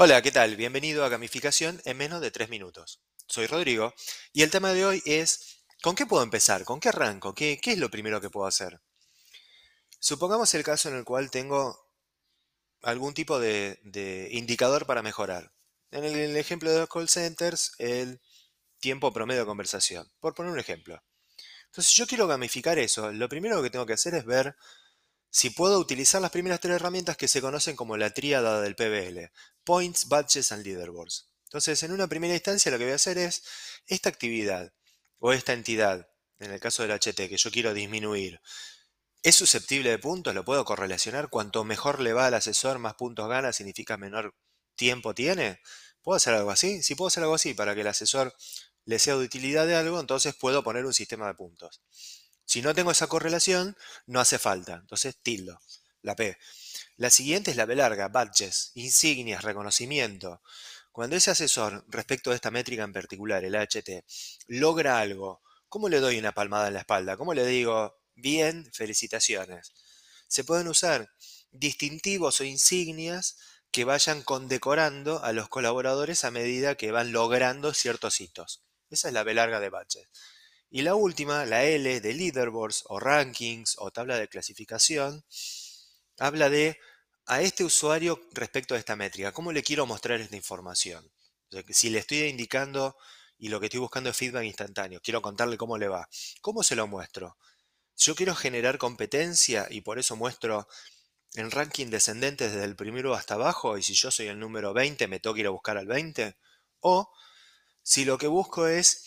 Hola, ¿qué tal? Bienvenido a Gamificación en menos de 3 minutos. Soy Rodrigo y el tema de hoy es ¿con qué puedo empezar? ¿Con qué arranco? ¿Qué, es lo primero que puedo hacer? Supongamos el caso en el cual tengo algún tipo de, de indicador para mejorar. En el, el ejemplo de los call centers, el tiempo promedio de conversación, por poner un ejemplo. Entonces, si yo quiero gamificar eso, lo primero que tengo que hacer es ver si puedo utilizar las primeras tres herramientas que se conocen como la tríada del PBL, Points, Badges and Leaderboards. Entonces, en una primera instancia lo que voy a hacer es esta actividad o esta entidad, en el caso del HT, que yo quiero disminuir, ¿es susceptible de puntos? ¿Lo puedo correlacionar? Cuanto mejor le va al asesor, más puntos gana, significa menor tiempo tiene. ¿Puedo hacer algo así? Si puedo hacer algo así para que el asesor le sea de utilidad de algo, entonces puedo poner un sistema de puntos. Si no tengo esa correlación, no hace falta. Entonces, tildo, la P. La siguiente es la B larga, badges, insignias, reconocimiento. Cuando ese asesor, respecto a esta métrica en particular, el HT, logra algo, ¿cómo le doy una palmada en la espalda? ¿Cómo le digo, bien, felicitaciones? Se pueden usar distintivos o insignias que vayan condecorando a los colaboradores a medida que van logrando ciertos hitos. Esa es la B larga de badges. Y la última, la L de leaderboards o rankings o tabla de clasificación, habla de a este usuario respecto a esta métrica, ¿cómo le quiero mostrar esta información? si le estoy indicando y lo que estoy buscando es feedback instantáneo, quiero contarle cómo le va, ¿cómo se lo muestro? Yo quiero generar competencia y por eso muestro en ranking descendente desde el primero hasta abajo y si yo soy el número 20 me toca ir a buscar al 20 o si lo que busco es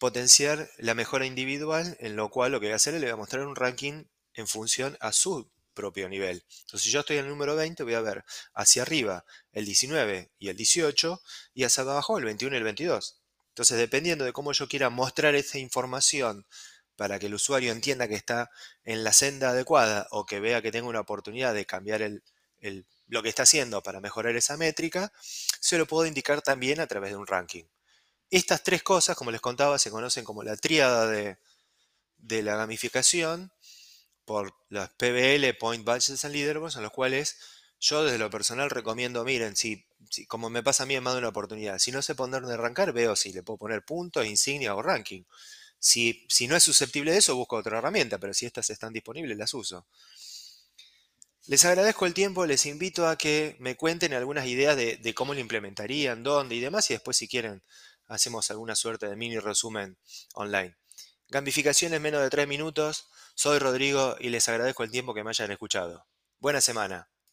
potenciar la mejora individual, en lo cual lo que voy a hacer es le voy a mostrar un ranking en función a su propio nivel. Entonces, si yo estoy en el número 20, voy a ver hacia arriba el 19 y el 18 y hacia abajo el 21 y el 22. Entonces, dependiendo de cómo yo quiera mostrar esa información para que el usuario entienda que está en la senda adecuada o que vea que tengo una oportunidad de cambiar el, lo que está haciendo para mejorar esa métrica, se lo puedo indicar también a través de un ranking. Estas tres cosas, como les contaba, se conocen como la tríada de, la gamificación por las PBL, Point Badges and Leaderboards, en los cuales yo desde lo personal recomiendo, miren, si, como me pasa a mí en más de una oportunidad, si no sé por dónde arrancar, veo si le puedo poner puntos, insignia o ranking. Si, si, no es susceptible de eso, busco otra herramienta, pero si estas están disponibles, las uso. Les agradezco el tiempo, les invito a que me cuenten algunas ideas de, de cómo lo implementarían, dónde y demás, y después si quieren hacemos alguna suerte de mini resumen online. Gamificación en menos de 3 minutos. Soy Rodrigo y les agradezco el tiempo que me hayan escuchado. Buena semana.